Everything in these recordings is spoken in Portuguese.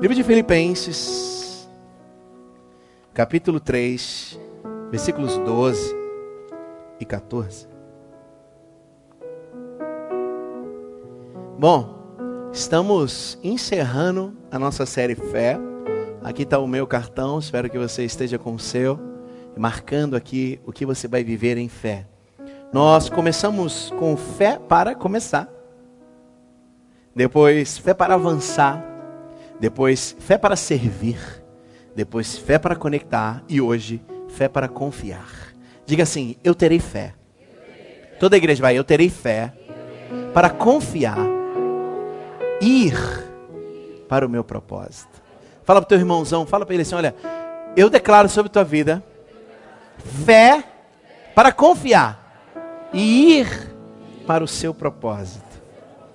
Livro de Filipenses, capítulo 3, versículos 12 e 14. Bom, estamos encerrando a nossa série Fé. Aqui está o meu cartão, espero que você esteja com o seu, marcando aqui o que você vai viver em fé. Nós começamos com fé para começar, depois fé para avançar, depois fé para servir, depois fé para conectar e hoje fé para confiar. Diga assim: eu terei fé. Toda a igreja vai, eu terei fé para confiar ir para o meu propósito. Fala para o teu irmãozão, fala para ele assim: olha, eu declaro sobre tua vida fé para confiar e ir para o seu propósito.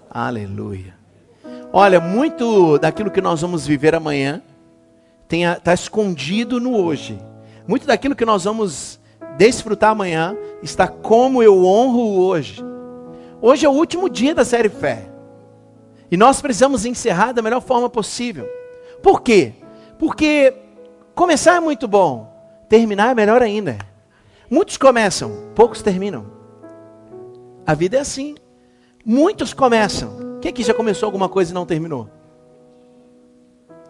Aleluia. Olha, muito daquilo que nós vamos viver amanhã está escondido no hoje. Muito daquilo que nós vamos desfrutar amanhã está como eu honro hoje. Hoje é o último dia da série Fé. E nós precisamos encerrar da melhor forma possível. Por quê? Porque começar é muito bom, terminar é melhor ainda. Muitos começam, poucos terminam. A vida é assim. Muitos começam. Quem aqui já começou alguma coisa e não terminou?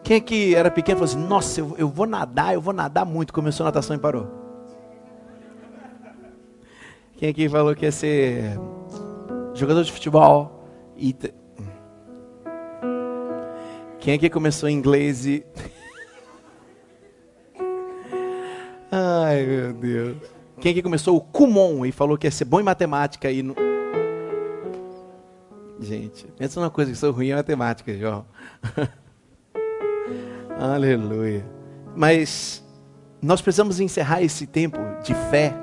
Quem aqui era pequeno falou assim: Nossa, eu, eu vou nadar, eu vou nadar muito. Começou a natação e parou. Quem aqui falou que ia ser jogador de futebol e quem aqui começou inglês e. Ai, meu Deus. Quem aqui começou o Kumon e falou que ia ser bom em matemática e. No... Gente, pensa numa coisa que sou ruim em matemática, João. Aleluia. Mas nós precisamos encerrar esse tempo de fé,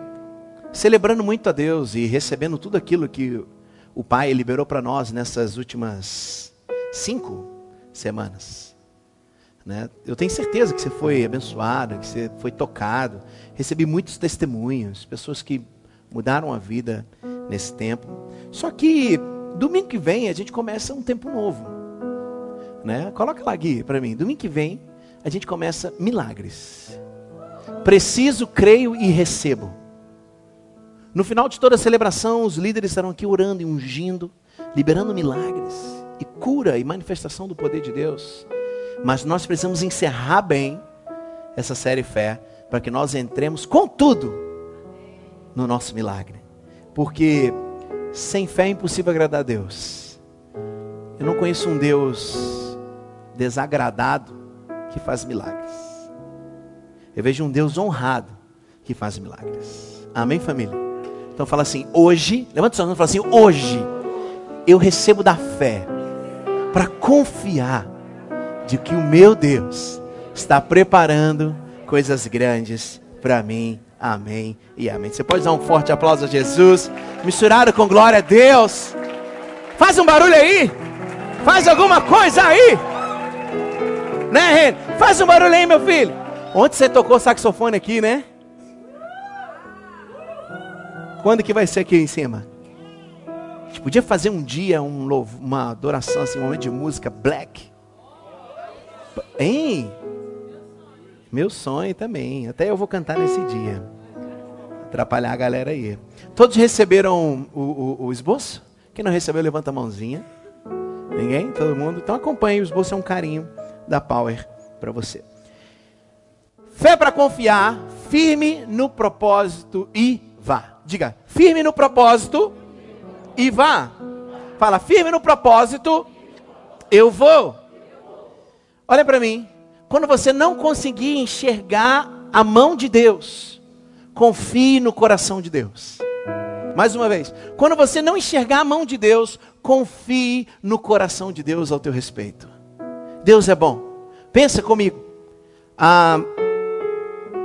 celebrando muito a Deus e recebendo tudo aquilo que o Pai liberou para nós nessas últimas cinco semanas. Né? Eu tenho certeza que você foi abençoado, que você foi tocado. Recebi muitos testemunhos, pessoas que mudaram a vida nesse tempo. Só que domingo que vem a gente começa um tempo novo. Né? Coloca lá, Gui, para mim. Domingo que vem a gente começa milagres. Preciso, creio e recebo. No final de toda a celebração, os líderes estarão aqui orando e ungindo, liberando milagres e cura e manifestação do poder de Deus. Mas nós precisamos encerrar bem essa série fé para que nós entremos com tudo no nosso milagre. Porque sem fé é impossível agradar a Deus. Eu não conheço um Deus desagradado que faz milagres. Eu vejo um Deus honrado que faz milagres. Amém, família? Então fala assim, hoje, levanta sua mão e fala assim, hoje eu recebo da fé para confiar de que o meu Deus está preparando coisas grandes para mim. Amém e amém. Você pode dar um forte aplauso a Jesus, misturado com glória a Deus. Faz um barulho aí. Faz alguma coisa aí. Né, Ren? Faz um barulho aí, meu filho. Ontem você tocou saxofone aqui, né? Quando que vai ser aqui em cima? A gente podia fazer um dia um louvo, uma adoração, assim, um momento de música black. Hein? Meu sonho também. Até eu vou cantar nesse dia. Atrapalhar a galera aí. Todos receberam o, o, o esboço? Quem não recebeu, levanta a mãozinha. Ninguém? Todo mundo? Então acompanhe. O esboço é um carinho da Power para você. Fé para confiar, firme no propósito e vá. Diga, firme no propósito e vá. Fala, firme no propósito, eu vou. Olha para mim. Quando você não conseguir enxergar a mão de Deus, confie no coração de Deus. Mais uma vez, quando você não enxergar a mão de Deus, confie no coração de Deus ao teu respeito. Deus é bom. Pensa comigo. Ah,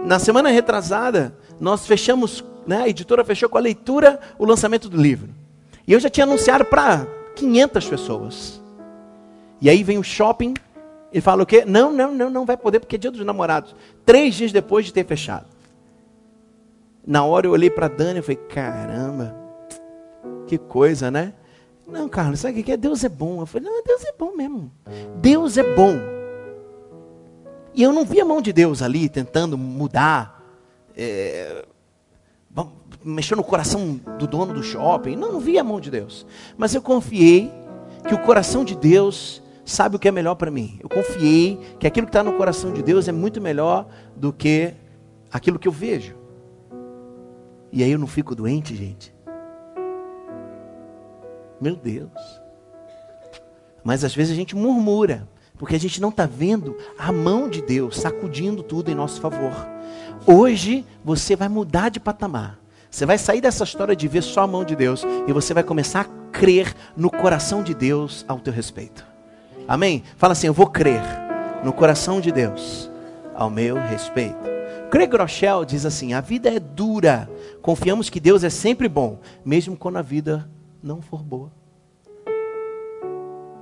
na semana retrasada, nós fechamos, né, a editora fechou com a leitura, o lançamento do livro. E eu já tinha anunciado para 500 pessoas. E aí vem o shopping e fala o quê? Não, não, não, não vai poder porque é dia dos namorados. Três dias depois de ter fechado. Na hora eu olhei para Dani e falei, caramba, que coisa, né? Não, Carlos, sabe o que é? Deus é bom. Eu falei, não, Deus é bom mesmo. Deus é bom. E eu não vi a mão de Deus ali tentando mudar, é, mexendo no coração do dono do shopping. Não, não vi a mão de Deus. Mas eu confiei que o coração de Deus sabe o que é melhor para mim. Eu confiei que aquilo que está no coração de Deus é muito melhor do que aquilo que eu vejo. E aí eu não fico doente, gente. Meu Deus. Mas às vezes a gente murmura, porque a gente não está vendo a mão de Deus sacudindo tudo em nosso favor. Hoje você vai mudar de patamar. Você vai sair dessa história de ver só a mão de Deus e você vai começar a crer no coração de Deus ao teu respeito. Amém? Fala assim: Eu vou crer no coração de Deus ao meu respeito. Craig Rochelle diz assim: A vida é dura. Confiamos que Deus é sempre bom, mesmo quando a vida não for boa.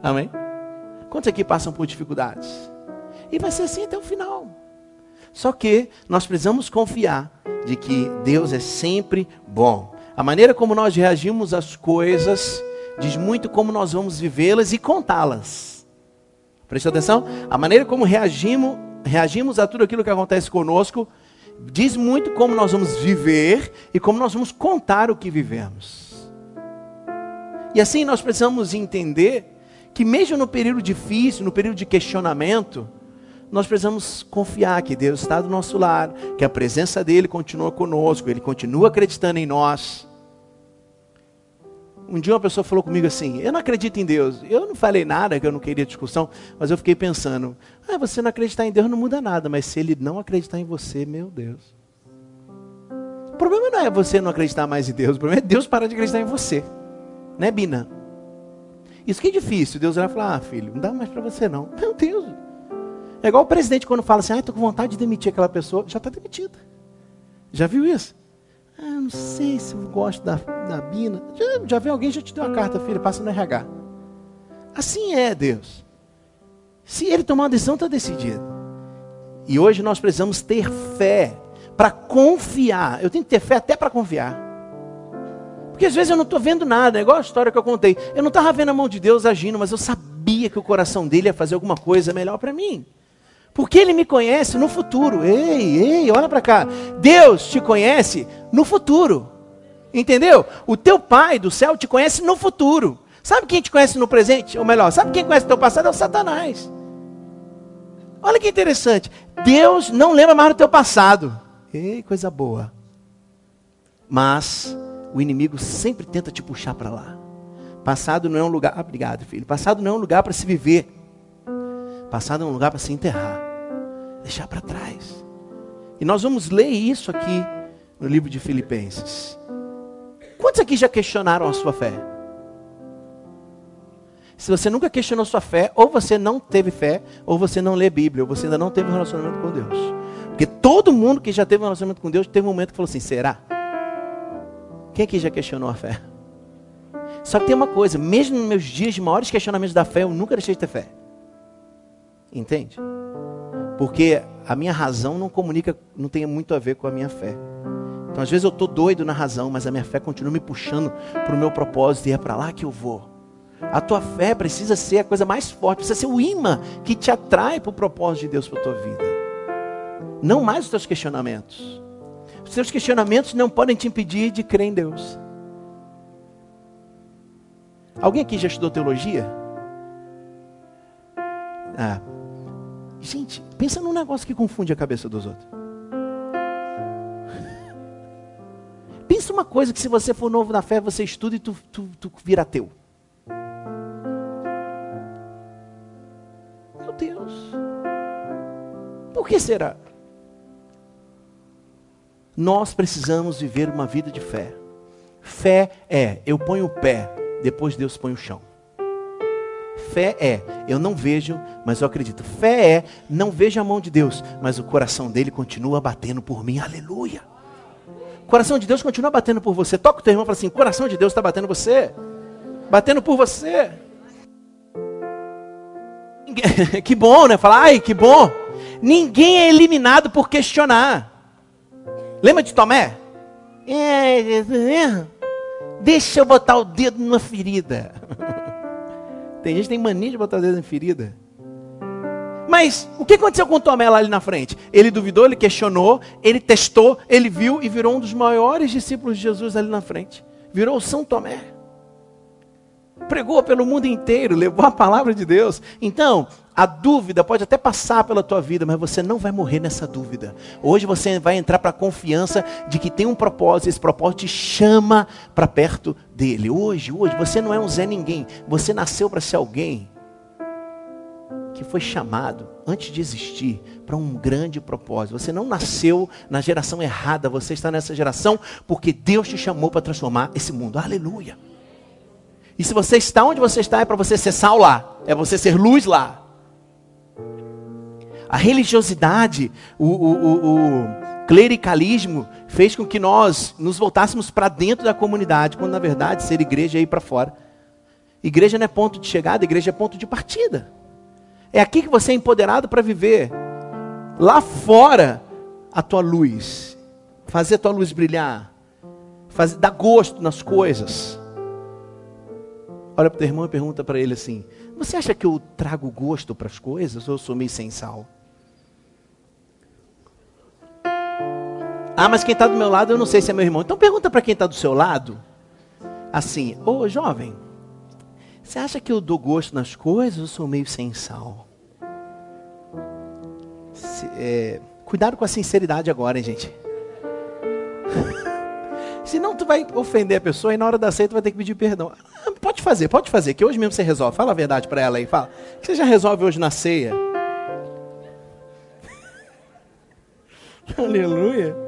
Amém? Quantos aqui passam por dificuldades? E vai ser assim até o final. Só que nós precisamos confiar de que Deus é sempre bom. A maneira como nós reagimos às coisas diz muito como nós vamos vivê-las e contá-las. Preste atenção? A maneira como reagimos, reagimos a tudo aquilo que acontece conosco diz muito como nós vamos viver e como nós vamos contar o que vivemos. E assim nós precisamos entender que, mesmo no período difícil, no período de questionamento, nós precisamos confiar que Deus está do nosso lado, que a presença dEle continua conosco, Ele continua acreditando em nós. Um dia uma pessoa falou comigo assim: Eu não acredito em Deus. Eu não falei nada, que eu não queria discussão, mas eu fiquei pensando: ah, Você não acreditar em Deus não muda nada, mas se Ele não acreditar em você, meu Deus. O problema não é você não acreditar mais em Deus, o problema é Deus parar de acreditar em você. Né, Bina? Isso que é difícil. Deus vai falar: Ah, filho, não dá mais para você não. Meu Deus. É igual o presidente quando fala assim: Ah, estou com vontade de demitir aquela pessoa. Já está demitida. Já viu isso? Ah, não sei se eu gosto da, da Bina. Já, já alguém já te deu uma carta, filho, passa no RH. Assim é Deus. Se ele tomar uma decisão, está decidido. E hoje nós precisamos ter fé para confiar. Eu tenho que ter fé até para confiar. Porque às vezes eu não estou vendo nada, é igual a história que eu contei. Eu não estava vendo a mão de Deus agindo, mas eu sabia que o coração dele ia fazer alguma coisa melhor para mim. Porque ele me conhece no futuro. Ei, ei, olha para cá. Deus te conhece no futuro. Entendeu? O teu pai do céu te conhece no futuro. Sabe quem te conhece no presente? Ou melhor, sabe quem conhece o teu passado? É o Satanás. Olha que interessante. Deus não lembra mais do teu passado. Ei, coisa boa. Mas o inimigo sempre tenta te puxar para lá. Passado não é um lugar. Ah, obrigado, filho. Passado não é um lugar para se viver. Passado é um lugar para se enterrar. Deixar para trás. E nós vamos ler isso aqui no livro de Filipenses. Quantos aqui já questionaram a sua fé? Se você nunca questionou sua fé, ou você não teve fé, ou você não lê Bíblia, ou você ainda não teve um relacionamento com Deus. Porque todo mundo que já teve um relacionamento com Deus teve um momento que falou assim: será? Quem aqui já questionou a fé? Só que tem uma coisa, mesmo nos meus dias de maiores questionamentos da fé, eu nunca deixei de ter fé. Entende? Porque a minha razão não comunica, não tem muito a ver com a minha fé. Então, às vezes eu estou doido na razão, mas a minha fé continua me puxando para o meu propósito e é para lá que eu vou. A tua fé precisa ser a coisa mais forte, precisa ser o imã que te atrai para o propósito de Deus para a tua vida. Não mais os teus questionamentos. Os seus questionamentos não podem te impedir de crer em Deus. Alguém aqui já estudou teologia? Ah. Gente, pensa num negócio que confunde a cabeça dos outros. Pensa uma coisa que se você for novo na fé, você estuda e tu, tu, tu vira teu. Meu Deus. Por que será? Nós precisamos viver uma vida de fé. Fé é, eu ponho o pé, depois Deus põe o chão. Fé é, eu não vejo, mas eu acredito. Fé é, não vejo a mão de Deus, mas o coração dele continua batendo por mim. Aleluia. O coração de Deus continua batendo por você. Toca o teu irmão e fala assim: coração de Deus está batendo você. Batendo por você. Que bom, né? Falar, ai, que bom. Ninguém é eliminado por questionar. Lembra de Tomé? É, é, deixa eu botar o dedo numa ferida. Tem gente que tem mania de botar o dedo na ferida. Mas o que aconteceu com Tomé lá ali na frente? Ele duvidou, ele questionou, ele testou, ele viu e virou um dos maiores discípulos de Jesus ali na frente. Virou São Tomé. Pregou pelo mundo inteiro, levou a palavra de Deus. Então, a dúvida pode até passar pela tua vida, mas você não vai morrer nessa dúvida. Hoje você vai entrar para a confiança de que tem um propósito, esse propósito te chama para perto dele. Hoje, hoje, você não é um Zé Ninguém, você nasceu para ser alguém que foi chamado, antes de existir, para um grande propósito. Você não nasceu na geração errada, você está nessa geração porque Deus te chamou para transformar esse mundo. Aleluia. E se você está onde você está, é para você ser sal lá, é você ser luz lá. A religiosidade, o, o, o, o clericalismo fez com que nós nos voltássemos para dentro da comunidade, quando na verdade ser igreja é ir para fora. Igreja não é ponto de chegada, igreja é ponto de partida. É aqui que você é empoderado para viver. Lá fora, a tua luz. Fazer a tua luz brilhar. Fazer, dar gosto nas coisas. Olha para o teu irmão e pergunta para ele assim: Você acha que eu trago gosto para as coisas ou eu sou meio sem sal? Ah, mas quem está do meu lado eu não sei se é meu irmão. Então pergunta para quem está do seu lado. Assim, ô oh, jovem, você acha que eu dou gosto nas coisas ou sou meio sem sal? Se, é, cuidado com a sinceridade agora, hein, gente. Senão tu vai ofender a pessoa e na hora da ceia tu vai ter que pedir perdão. Ah, pode fazer, pode fazer, que hoje mesmo você resolve. Fala a verdade para ela aí, fala. Você já resolve hoje na ceia. Aleluia.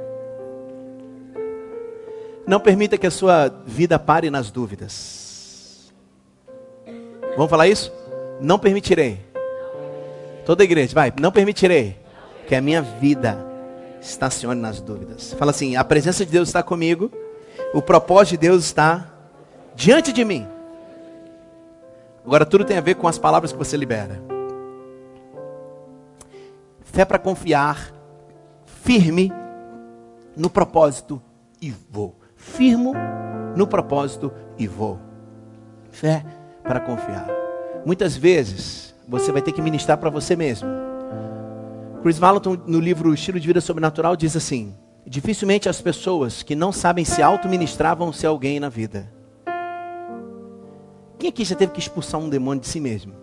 Não permita que a sua vida pare nas dúvidas. Vamos falar isso? Não permitirei. Toda igreja, vai. Não permitirei que a minha vida estacione nas dúvidas. Fala assim: a presença de Deus está comigo. O propósito de Deus está diante de mim. Agora tudo tem a ver com as palavras que você libera. Fé para confiar, firme no propósito e vou. Firmo no propósito e vou. Fé para confiar. Muitas vezes você vai ter que ministrar para você mesmo. Chris Valentin, no livro Estilo de Vida Sobrenatural, diz assim: Dificilmente as pessoas que não sabem se auto-ministrar vão ser alguém na vida. Quem aqui já teve que expulsar um demônio de si mesmo?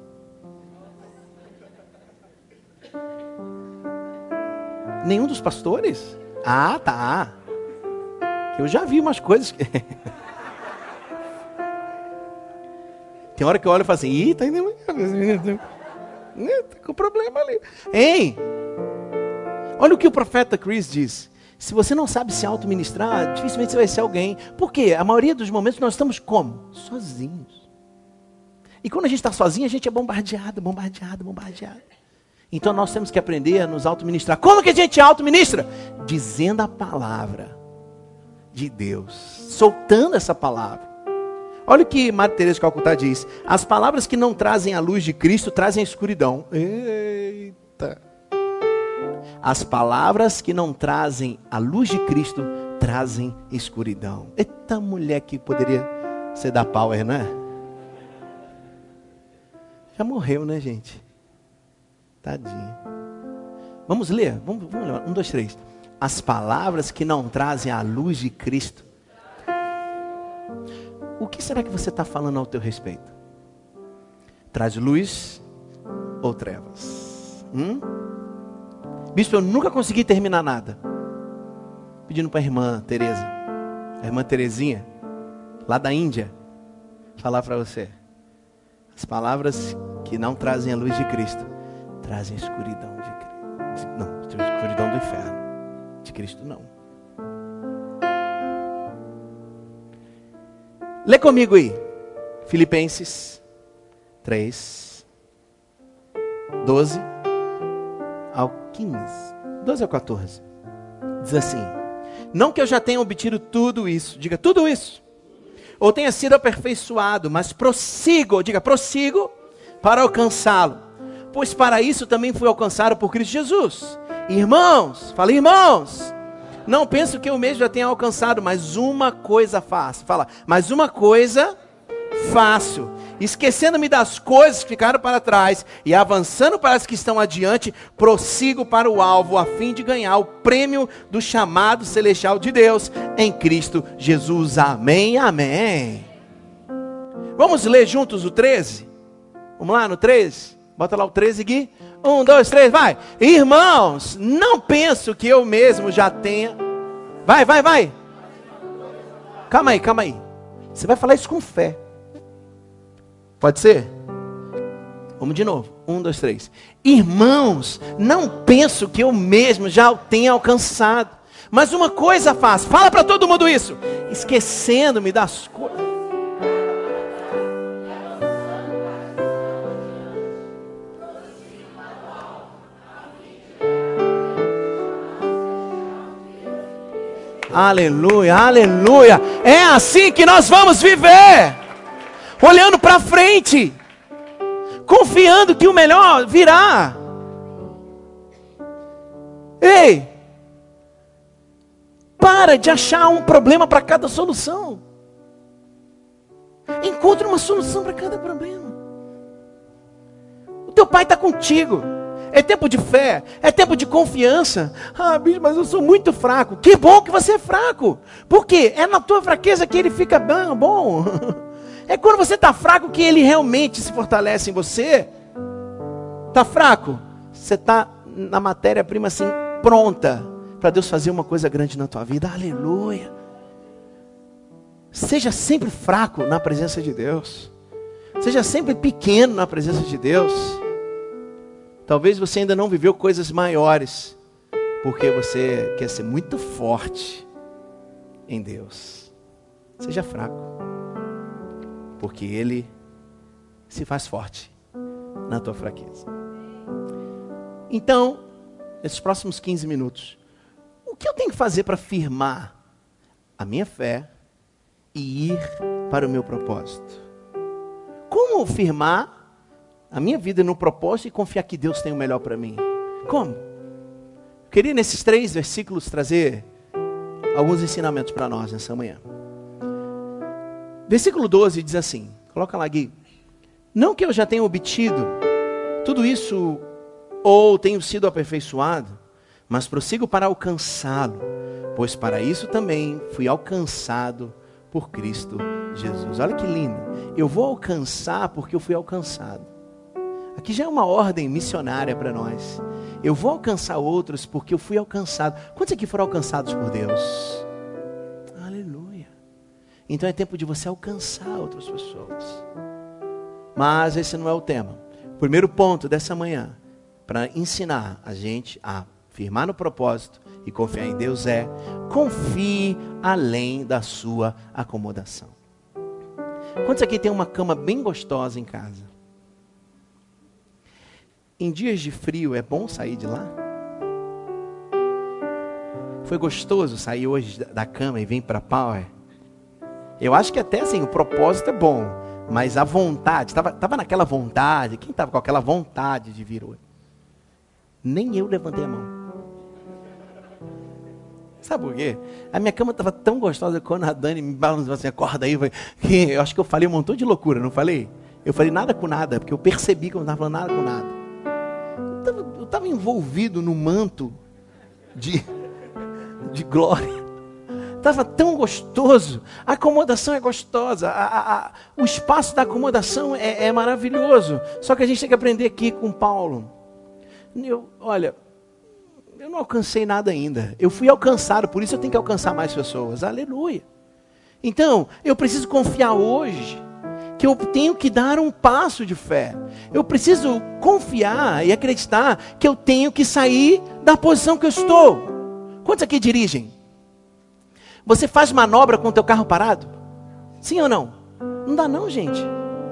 Nenhum dos pastores? Ah, tá. Eu já vi umas coisas. Que... Tem hora que eu olho e falo assim, ih, tá indo. Tá com problema ali. Hein? Olha o que o profeta Chris diz. Se você não sabe se auto-ministrar, dificilmente você vai ser alguém. Por quê? A maioria dos momentos nós estamos como? Sozinhos. E quando a gente está sozinho, a gente é bombardeado, bombardeado, bombardeado. Então nós temos que aprender a nos auto-ministrar. Como que a gente auto-ministra? Dizendo a palavra de Deus. Soltando essa palavra. Olha o que Madre Teresa de Calcutá diz. As palavras que não trazem a luz de Cristo trazem a escuridão. Eita. As palavras que não trazem a luz de Cristo trazem escuridão. Eita mulher que poderia ser da Power, não é? Já morreu, né, gente? Tadinha. Vamos ler? Vamos, vamos ler. Um, dois, três. As palavras que não trazem a luz de Cristo o que será que você está falando ao teu respeito? Traz luz ou trevas? Hum? Bispo, eu nunca consegui terminar nada. Pedindo para a irmã Teresa, a irmã Terezinha, lá da Índia, falar para você. As palavras que não trazem a luz de Cristo, trazem a escuridão de Cristo. Não, escuridão do inferno. Cristo não. Lê comigo aí. Filipenses 3, 12 ao 15. 12 ao 14. Diz assim: Não que eu já tenha obtido tudo isso, diga tudo isso, ou tenha sido aperfeiçoado, mas prossigo, diga prossigo, para alcançá-lo. Pois para isso também fui alcançado por Cristo Jesus. Irmãos, fala irmãos, não penso que eu mesmo já tenha alcançado, mas uma coisa faço. Fala, mas uma coisa faço, Esquecendo-me das coisas que ficaram para trás e avançando para as que estão adiante, prossigo para o alvo a fim de ganhar o prêmio do chamado celestial de Deus em Cristo Jesus. Amém, amém. Vamos ler juntos o 13? Vamos lá no 13? Bota lá o 13 aqui. Um, dois, três, vai. Irmãos, não penso que eu mesmo já tenha. Vai, vai, vai. Calma aí, calma aí. Você vai falar isso com fé. Pode ser? Vamos de novo. Um, dois, três. Irmãos, não penso que eu mesmo já o tenha alcançado. Mas uma coisa faço. Fala para todo mundo isso. Esquecendo-me das coisas. Aleluia, aleluia. É assim que nós vamos viver. Olhando para frente. Confiando que o melhor virá. Ei! Para de achar um problema para cada solução. Encontre uma solução para cada problema. O teu pai está contigo. É tempo de fé, é tempo de confiança. Ah, bicho, mas eu sou muito fraco. Que bom que você é fraco. Por quê? É na tua fraqueza que ele fica bom. É quando você está fraco que ele realmente se fortalece em você. Está fraco? Você está na matéria-prima assim, pronta para Deus fazer uma coisa grande na tua vida. Aleluia. Seja sempre fraco na presença de Deus. Seja sempre pequeno na presença de Deus. Talvez você ainda não viveu coisas maiores, porque você quer ser muito forte em Deus. Seja fraco, porque Ele se faz forte na tua fraqueza. Então, nesses próximos 15 minutos, o que eu tenho que fazer para firmar a minha fé e ir para o meu propósito? Como firmar a minha vida no propósito e confiar que Deus tem o melhor para mim. Como? Eu queria nesses três versículos trazer alguns ensinamentos para nós nessa manhã. Versículo 12 diz assim: coloca lá, Gui. Não que eu já tenha obtido tudo isso ou tenho sido aperfeiçoado, mas prossigo para alcançá-lo, pois para isso também fui alcançado por Cristo Jesus. Olha que lindo. Eu vou alcançar porque eu fui alcançado. Aqui já é uma ordem missionária para nós. Eu vou alcançar outros porque eu fui alcançado. Quantos aqui foram alcançados por Deus? Aleluia. Então é tempo de você alcançar outras pessoas. Mas esse não é o tema. Primeiro ponto dessa manhã, para ensinar a gente a firmar no propósito e confiar em Deus é: confie além da sua acomodação. Quantos aqui tem uma cama bem gostosa em casa? Em dias de frio é bom sair de lá? Foi gostoso sair hoje da cama e vir para Power? Eu acho que até assim, o propósito é bom, mas a vontade, estava tava naquela vontade, quem estava com aquela vontade de vir hoje? Nem eu levantei a mão. Sabe por quê? A minha cama estava tão gostosa quando a Dani me balançou assim, acorda aí, eu acho que eu falei um montão de loucura, não falei? Eu falei nada com nada, porque eu percebi que eu não estava falando nada com nada eu estava envolvido no manto de, de glória. Estava tão gostoso. A acomodação é gostosa. A, a, a, o espaço da acomodação é, é, maravilhoso. Só que a gente tem que aprender aqui com Paulo. Eu, olha, eu não alcancei nada ainda. Eu fui alcançado, por isso eu tenho que alcançar mais pessoas. Aleluia. Então, eu preciso confiar hoje que eu tenho que dar um passo de fé. Eu preciso confiar e acreditar que eu tenho que sair da posição que eu estou. Quantos aqui dirigem? Você faz manobra com o teu carro parado? Sim ou não? Não dá não, gente.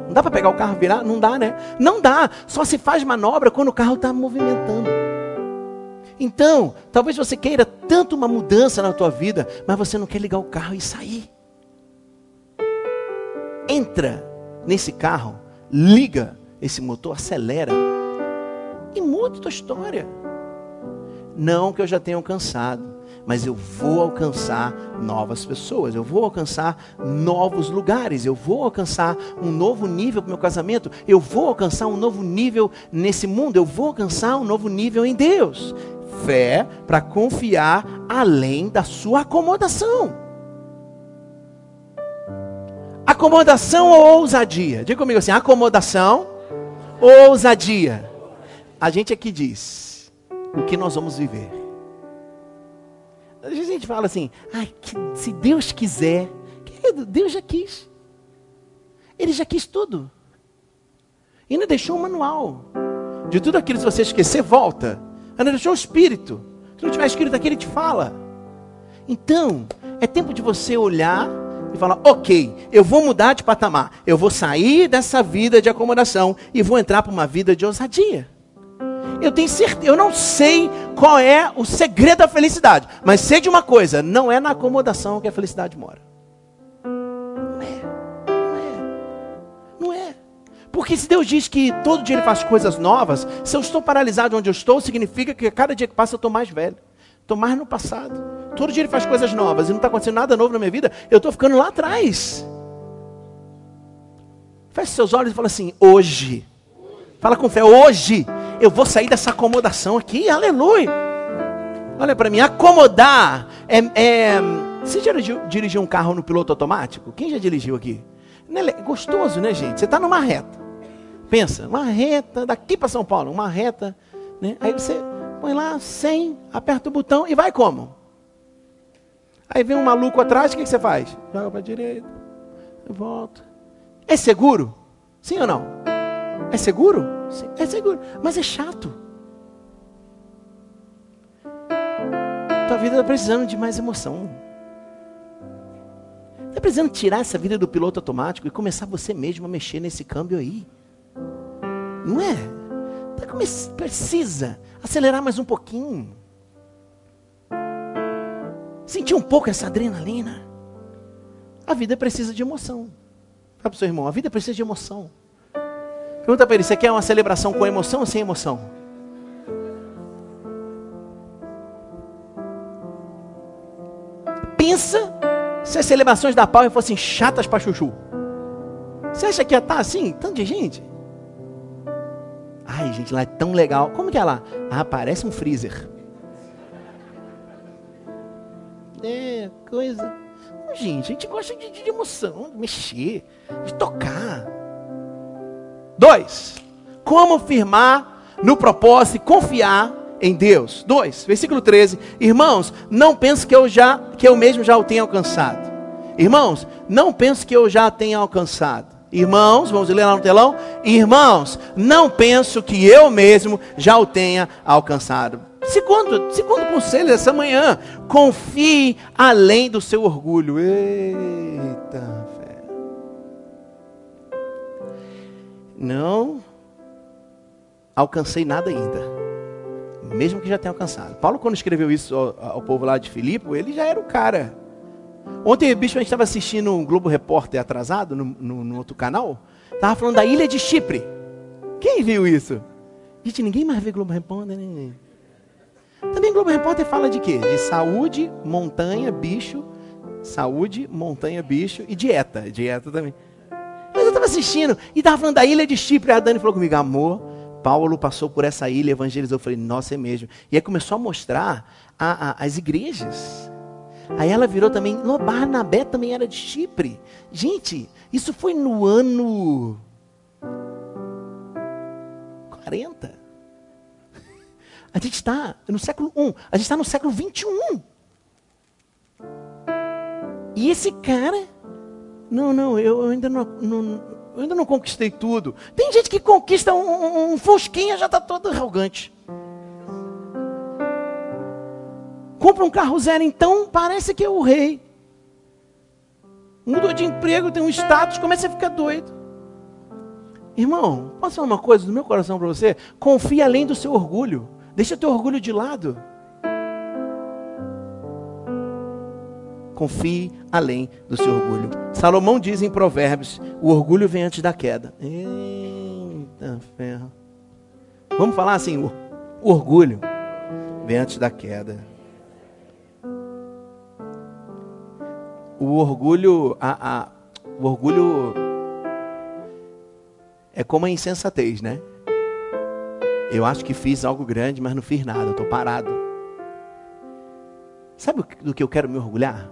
Não dá para pegar o carro virar? Não dá, né? Não dá. Só se faz manobra quando o carro está movimentando. Então, talvez você queira tanto uma mudança na tua vida, mas você não quer ligar o carro e sair. Entra nesse carro, liga esse motor, acelera e muda a tua história. Não que eu já tenha alcançado, mas eu vou alcançar novas pessoas, eu vou alcançar novos lugares, eu vou alcançar um novo nível para meu casamento, eu vou alcançar um novo nível nesse mundo, eu vou alcançar um novo nível em Deus. Fé para confiar além da sua acomodação. Acomodação ou ousadia? Diga comigo assim: acomodação ou ousadia? A gente aqui diz o que nós vamos viver. Às vezes a gente fala assim, ai, que, se Deus quiser, querido, Deus já quis. Ele já quis tudo. E ainda deixou um manual. De tudo aquilo, se você esquecer, volta. Ainda deixou o Espírito. Se não tiver escrito aqui, ele te fala. Então, é tempo de você olhar e falar: ok, eu vou mudar de patamar. Eu vou sair dessa vida de acomodação e vou entrar para uma vida de ousadia. Eu tenho certeza, eu não sei qual é o segredo da felicidade, mas sei de uma coisa: não é na acomodação que a felicidade mora. Não é, não é, não é. Porque se Deus diz que todo dia Ele faz coisas novas, se eu estou paralisado onde eu estou, significa que cada dia que passa eu estou mais velho, estou mais no passado. Todo dia Ele faz coisas novas e não está acontecendo nada novo na minha vida, eu estou ficando lá atrás. Feche seus olhos e fala assim: hoje. Fala com fé, hoje eu vou sair dessa acomodação aqui, aleluia. Olha para mim, acomodar é, é... Você já dirigiu, um carro no piloto automático? Quem já dirigiu aqui? É gostoso, né, gente? Você está numa reta. Pensa, uma reta daqui para São Paulo, uma reta, né? Aí você põe lá 100, aperta o botão e vai como? Aí vem um maluco atrás, o que, você faz? Joga para a direita, volta. É seguro? Sim ou não? É seguro? Sim, é seguro, mas é chato. Tua vida está precisando de mais emoção. Está precisando tirar essa vida do piloto automático e começar você mesmo a mexer nesse câmbio aí. Não é? Tá precisa acelerar mais um pouquinho. Sentir um pouco essa adrenalina. A vida precisa de emoção. Fala para o seu irmão, a vida precisa de emoção. Pergunta para ele: você quer uma celebração com emoção ou sem emoção? Pensa se as celebrações da Power fossem chatas para chuchu. Você acha que ia estar tá assim? Tanto de gente? Ai, gente, lá é tão legal. Como que é lá? Ah, parece um freezer. É, coisa. Gente, a gente gosta de, de emoção, de mexer, de tocar. Dois, como firmar no propósito e confiar em Deus. Dois, versículo 13. Irmãos, não penso que eu já que eu mesmo já o tenha alcançado. Irmãos, não penso que eu já tenha alcançado. Irmãos, vamos ler lá no telão. Irmãos, não penso que eu mesmo já o tenha alcançado. Segundo, segundo conselho dessa manhã, confie além do seu orgulho. Eita. não alcancei nada ainda. Mesmo que já tenha alcançado. Paulo, quando escreveu isso ao, ao povo lá de Filipe, ele já era o cara. Ontem, bicho, a gente estava assistindo um Globo Repórter atrasado no, no, no outro canal. Estava falando da ilha de Chipre. Quem viu isso? Gente, ninguém mais vê Globo Repórter. Né? Também Globo Repórter fala de quê? De saúde, montanha, bicho. Saúde, montanha, bicho e dieta. Dieta também. Mas eu estava assistindo e estava falando da ilha de Chipre. A Dani falou comigo, amor, Paulo passou por essa ilha, evangelizou. Eu falei, nossa, é mesmo. E aí começou a mostrar a, a, as igrejas. Aí ela virou também, no Barnabé também era de Chipre. Gente, isso foi no ano 40. A gente está no século 1, a gente está no século 21. E esse cara não, não, eu ainda não, não, eu ainda não conquistei tudo. Tem gente que conquista um, um, um fosquinha já está todo arrogante. Compra um carro zero, então parece que é o rei. Mudou de emprego, tem um status, começa a ficar doido. Irmão, posso falar uma coisa do meu coração para você? Confia além do seu orgulho. Deixa teu orgulho de lado. confie além do seu orgulho. Salomão diz em Provérbios: o orgulho vem antes da queda. Eita ferro. Vamos falar assim: o orgulho vem antes da queda. o orgulho, a, a, o orgulho é como a insensatez, né? Eu acho que fiz algo grande, mas não fiz nada, eu estou parado. Sabe do que eu quero me orgulhar?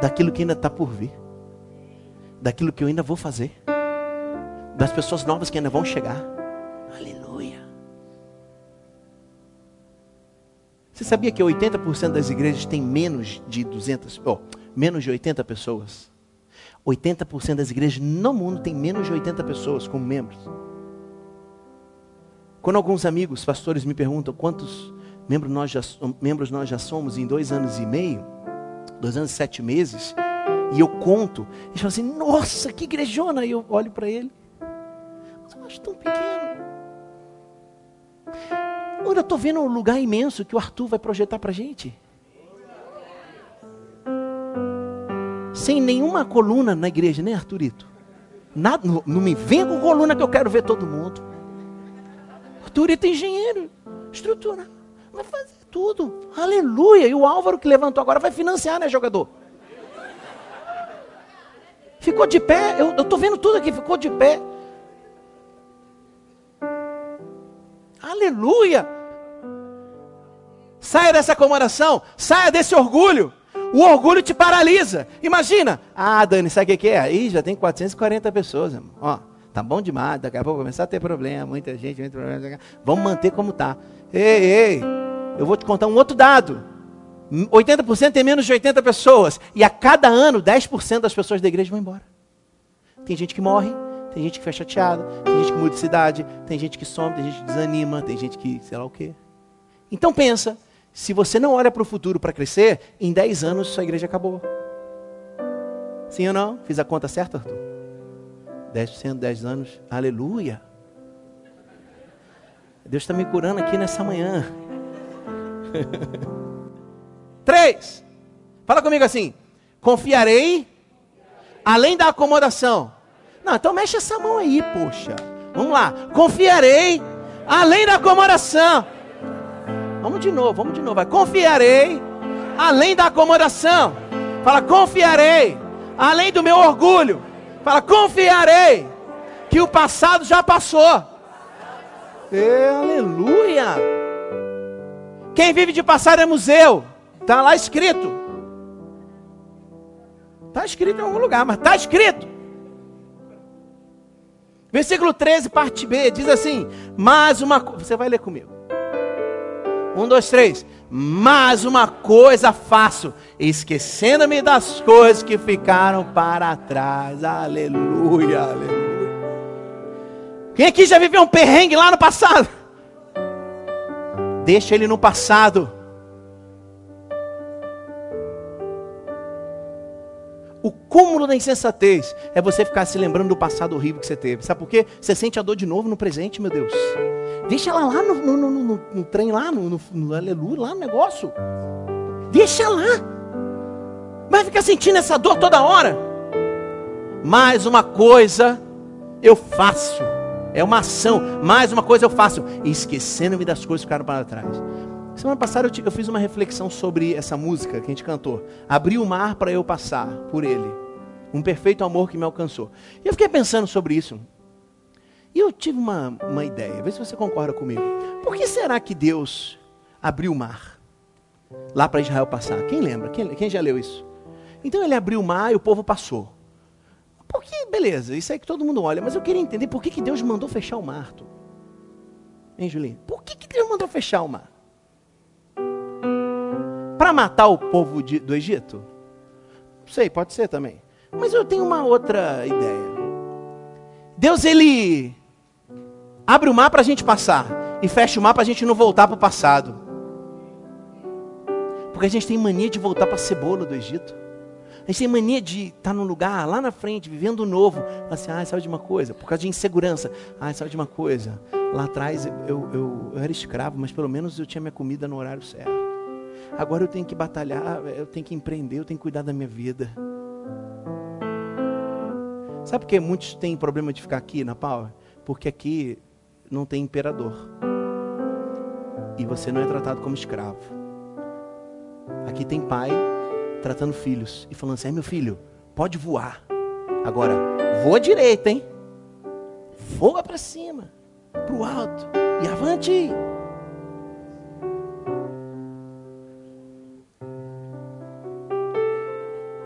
Daquilo que ainda está por vir. Daquilo que eu ainda vou fazer. Das pessoas novas que ainda vão chegar. Aleluia. Você sabia que 80% das igrejas tem menos de 200, oh, menos de 80 pessoas? 80% das igrejas no mundo tem menos de 80 pessoas como membros. Quando alguns amigos, pastores, me perguntam quantos membros nós já, membros nós já somos em dois anos e meio, dois anos e sete meses, e eu conto, eles falam assim: Nossa, que igrejona! E eu olho para ele, mas eu acho tão pequeno. Olha, eu estou vendo um lugar imenso que o Arthur vai projetar para a gente. Sem nenhuma coluna na igreja, né, Arthurito? Nada, não, não me venha com coluna que eu quero ver todo mundo. Arthurito é engenheiro, estrutura, vai fazer tudo. Aleluia! E o Álvaro que levantou agora vai financiar, né, jogador? Ficou de pé, eu estou vendo tudo aqui, ficou de pé. Aleluia! Saia dessa acomodação, saia desse orgulho. O orgulho te paralisa. Imagina. Ah, Dani, sabe o que é? Aí já tem 440 pessoas. Irmão. Ó, tá bom demais. Daqui a pouco começar a ter problema. Muita gente, muito problema. Vamos manter como tá. Ei, ei. Eu vou te contar um outro dado. 80% tem menos de 80 pessoas. E a cada ano, 10% das pessoas da igreja vão embora. Tem gente que morre, tem gente que fica chateada, tem gente que muda de cidade, tem gente que some, tem gente que desanima, tem gente que sei lá o quê. Então pensa, se você não olha para o futuro para crescer, em 10 anos sua igreja acabou. Sim ou não? Fiz a conta certa, Arthur? 10%, 10 anos. Aleluia. Deus está me curando aqui nessa manhã. Três. Fala comigo assim. Confiarei além da acomodação. Não, então mexe essa mão aí, poxa. Vamos lá. Confiarei além da acomodação. Vamos de novo, vamos de novo. Vai. Confiarei além da acomodação. Fala, confiarei além do meu orgulho. Fala, confiarei que o passado já passou. E, aleluia. Quem vive de passado é museu. Está lá escrito. Está escrito em algum lugar, mas está escrito. Versículo 13, parte B, diz assim: Mas uma. Você vai ler comigo. Um, dois, três. Mas uma coisa faço, esquecendo-me das coisas que ficaram para trás. Aleluia, aleluia. Quem aqui já viveu um perrengue lá no passado? Deixa ele no passado. O cúmulo da insensatez é você ficar se lembrando do passado horrível que você teve. Sabe por quê? Você sente a dor de novo no presente, meu Deus. Deixa ela lá no, no, no, no, no trem, lá no, no, aleluia, lá no negócio. Deixa lá. Vai ficar sentindo essa dor toda hora. Mais uma coisa eu faço. É uma ação. Mais uma coisa eu faço. Esquecendo-me das coisas que ficaram para trás. Semana passada eu, eu, fiz uma reflexão sobre essa música que a gente cantou. Abri o mar para eu passar por ele. Um perfeito amor que me alcançou. E eu fiquei pensando sobre isso. E eu tive uma, uma ideia. Vê se você concorda comigo. Por que será que Deus abriu o mar? Lá para Israel passar. Quem lembra? Quem, quem já leu isso? Então ele abriu o mar e o povo passou. Por que, beleza, isso aí que todo mundo olha, mas eu queria entender por que, que Deus mandou fechar o mar. Tu? Hein, Julinho? Por que, que Deus mandou fechar o mar? para matar o povo de, do Egito? Sei, pode ser também. Mas eu tenho uma outra ideia. Deus, ele abre o mar para a gente passar e fecha o mar para a gente não voltar para o passado. Porque a gente tem mania de voltar para a cebola do Egito. A gente tem mania de estar tá num lugar lá na frente, vivendo novo. Assim, ah, sabe de uma coisa? Por causa de insegurança. Ah, sabe de uma coisa? Lá atrás eu, eu, eu era escravo, mas pelo menos eu tinha minha comida no horário certo. Agora eu tenho que batalhar, eu tenho que empreender, eu tenho que cuidar da minha vida. Sabe por que muitos têm problema de ficar aqui na Power? Porque aqui não tem imperador. E você não é tratado como escravo. Aqui tem pai, tratando filhos e falando assim: é meu filho, pode voar. Agora, voa direita, hein? Voa para cima, para o alto e avante.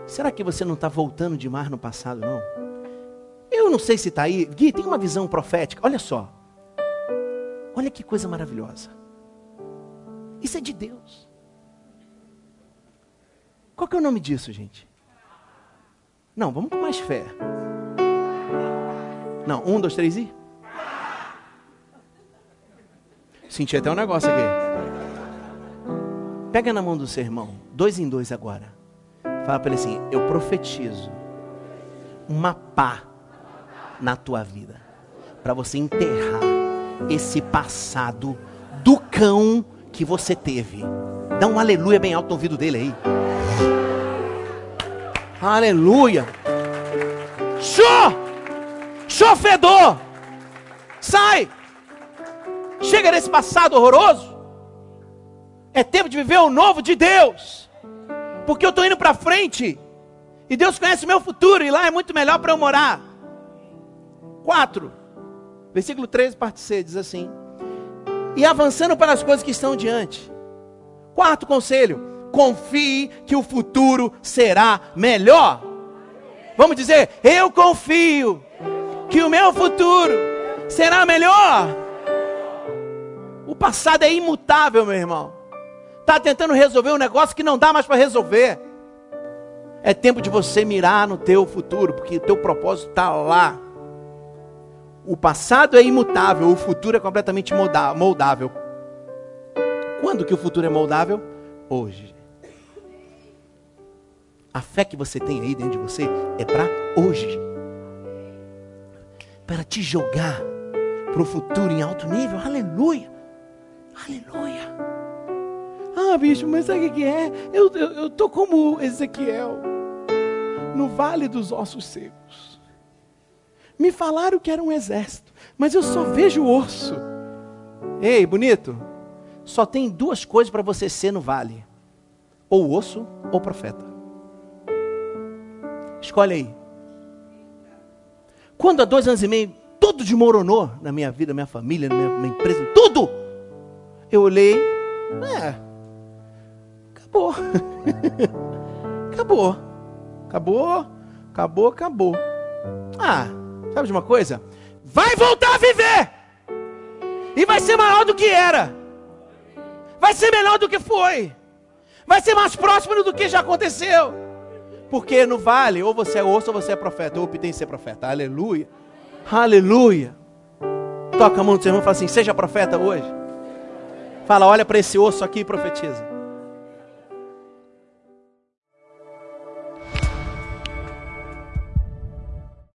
Será que você não está voltando de mar no passado, não? Eu não sei se está aí. Gui, tem uma visão profética. Olha só. Olha que coisa maravilhosa. Isso é de Deus. Qual que é o nome disso, gente? Não, vamos com mais fé. Não, um, dois, três e. Senti até um negócio aqui. Pega na mão do seu irmão, dois em dois agora. Fala para ele assim: Eu profetizo uma pá na tua vida, para você enterrar esse passado do cão que você teve. Dá um aleluia bem alto no ouvido dele aí. Aleluia. Show! Show fedor! Sai! Chega desse passado horroroso. É tempo de viver o novo de Deus. Porque eu estou indo para frente. E Deus conhece o meu futuro. E lá é muito melhor para eu morar. 4. Versículo 13, parte C, diz assim: E avançando para as coisas que estão diante. Quarto conselho: confie que o futuro será melhor. Vamos dizer, eu confio que o meu futuro será melhor. O passado é imutável, meu irmão. Está tentando resolver um negócio que não dá mais para resolver. É tempo de você mirar no teu futuro, porque o teu propósito está lá. O passado é imutável, o futuro é completamente moldável. Quando que o futuro é moldável? Hoje. A fé que você tem aí dentro de você é para hoje. Para te jogar para o futuro em alto nível. Aleluia. Aleluia. Ah, bicho, mas sabe o que é? Eu, eu, eu tô como Ezequiel. No vale dos ossos secos. Me falaram que era um exército. Mas eu só vejo osso. Ei, bonito. Só tem duas coisas para você ser no vale: ou osso ou profeta. Escolhe aí. Quando há dois anos e meio tudo desmoronou na minha vida, na minha família, na minha, minha empresa, tudo. Eu olhei, é, acabou. acabou. Acabou, acabou, acabou. Ah, sabe de uma coisa? Vai voltar a viver. E vai ser maior do que era. Vai ser melhor do que foi. Vai ser mais próximo do que já aconteceu. Porque no vale, ou você é osso ou você é profeta. Eu optei em ser profeta. Aleluia. Aleluia. Toca a mão do seu irmão e fala assim: seja profeta hoje. Fala, olha para esse osso aqui e profetiza.